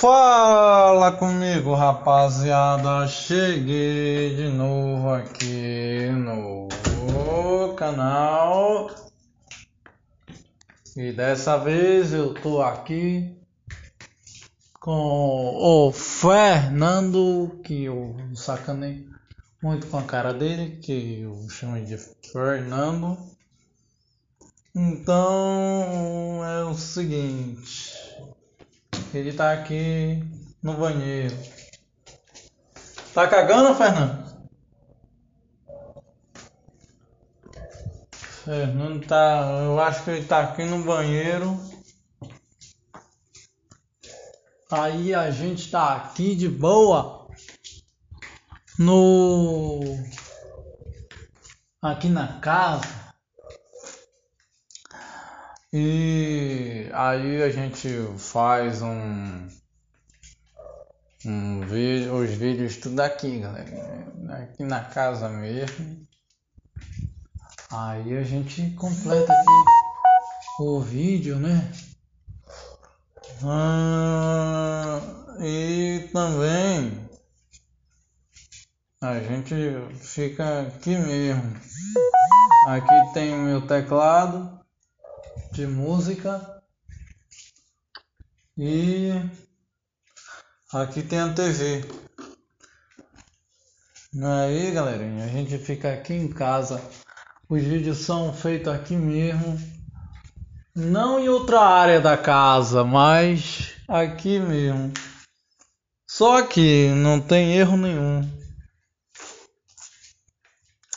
Fala comigo, rapaziada. Cheguei de novo aqui no canal. E dessa vez eu tô aqui com o Fernando, que eu sacanei muito com a cara dele, que eu chamo de Fernando. Então é o seguinte. Ele tá aqui no banheiro. Tá cagando, Fernando? Fernando tá. Eu acho que ele tá aqui no banheiro. Aí a gente tá aqui de boa. No. Aqui na casa. E aí a gente faz um, um vídeo, os vídeos tudo aqui, galera. Aqui na casa mesmo. Aí a gente completa aqui o vídeo, né? Ah, e também a gente fica aqui mesmo. Aqui tem o meu teclado de música. E aqui tem a TV. Aí, galerinha, a gente fica aqui em casa. Os vídeos são feitos aqui mesmo. Não em outra área da casa, mas aqui mesmo. Só que não tem erro nenhum.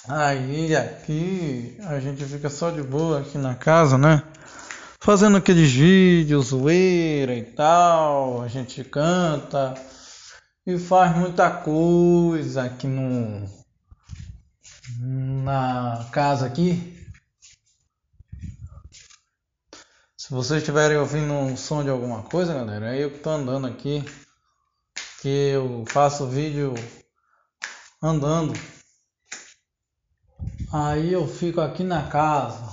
Aí aqui a gente fica só de boa aqui na casa, né? Fazendo aqueles vídeos, zoeira e tal, a gente canta e faz muita coisa aqui no na casa aqui. Se vocês estiverem ouvindo um som de alguma coisa, galera, é eu que andando aqui, que eu faço vídeo andando. Aí eu fico aqui na casa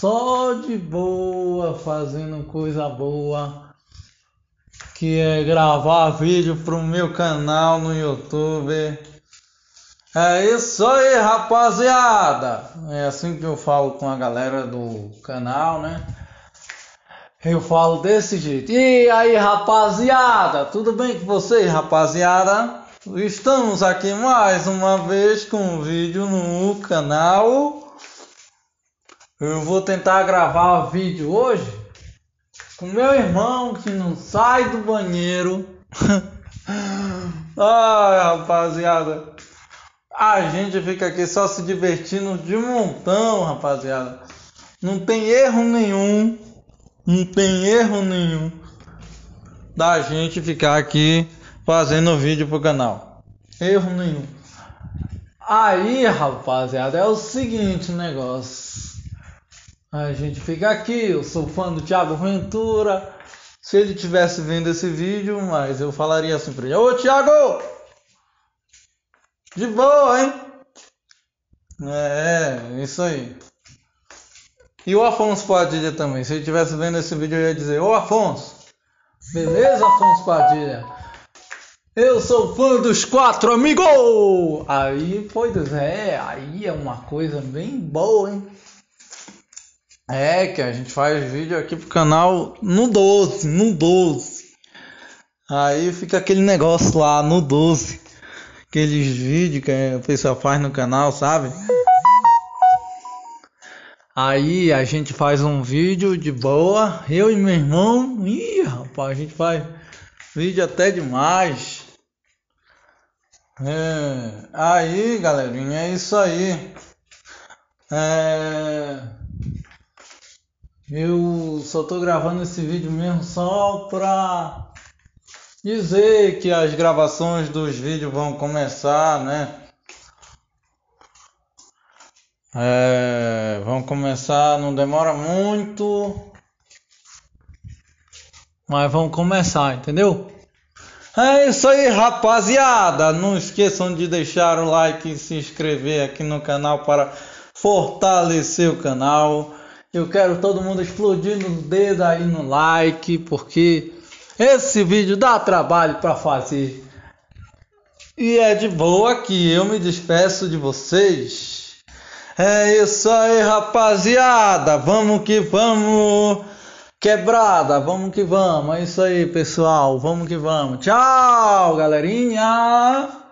só de boa, fazendo coisa boa, que é gravar vídeo pro meu canal no YouTube. É isso aí, rapaziada. É assim que eu falo com a galera do canal, né? Eu falo desse jeito. E aí, rapaziada? Tudo bem com vocês, rapaziada? Estamos aqui mais uma vez com um vídeo no canal. Eu vou tentar gravar o vídeo hoje com meu irmão que não sai do banheiro. Ai, rapaziada. A gente fica aqui só se divertindo de montão, rapaziada. Não tem erro nenhum. Não tem erro nenhum da gente ficar aqui fazendo vídeo pro canal. Erro nenhum. Aí, rapaziada, é o seguinte negócio. A gente fica aqui, eu sou fã do Thiago Ventura. Se ele tivesse vendo esse vídeo, mas eu falaria assim pra ele: Ô Thiago! De boa, hein? É, isso aí. E o Afonso Padilha também. Se ele tivesse vendo esse vídeo, eu ia dizer: Ô Afonso! Beleza, Afonso Padilha? Eu sou fã dos quatro amigos! Aí, pois é, aí é uma coisa bem boa, hein? É, que a gente faz vídeo aqui pro canal no 12, no 12. Aí fica aquele negócio lá no 12. Aqueles vídeos que a pessoa faz no canal, sabe? Aí a gente faz um vídeo de boa, eu e meu irmão. Ih, rapaz, a gente faz vídeo até demais. É, aí, galerinha, é isso aí. É. Eu só tô gravando esse vídeo mesmo só pra dizer que as gravações dos vídeos vão começar, né? É, vão começar, não demora muito, mas vão começar, entendeu? É isso aí, rapaziada. Não esqueçam de deixar o like e se inscrever aqui no canal para fortalecer o canal. Eu quero todo mundo explodindo o dedo aí no like, porque Esse vídeo dá trabalho para fazer. E é de boa que eu me despeço de vocês. É isso aí, rapaziada. Vamos que vamos. Quebrada, vamos que vamos. É isso aí, pessoal. Vamos que vamos. Tchau, galerinha.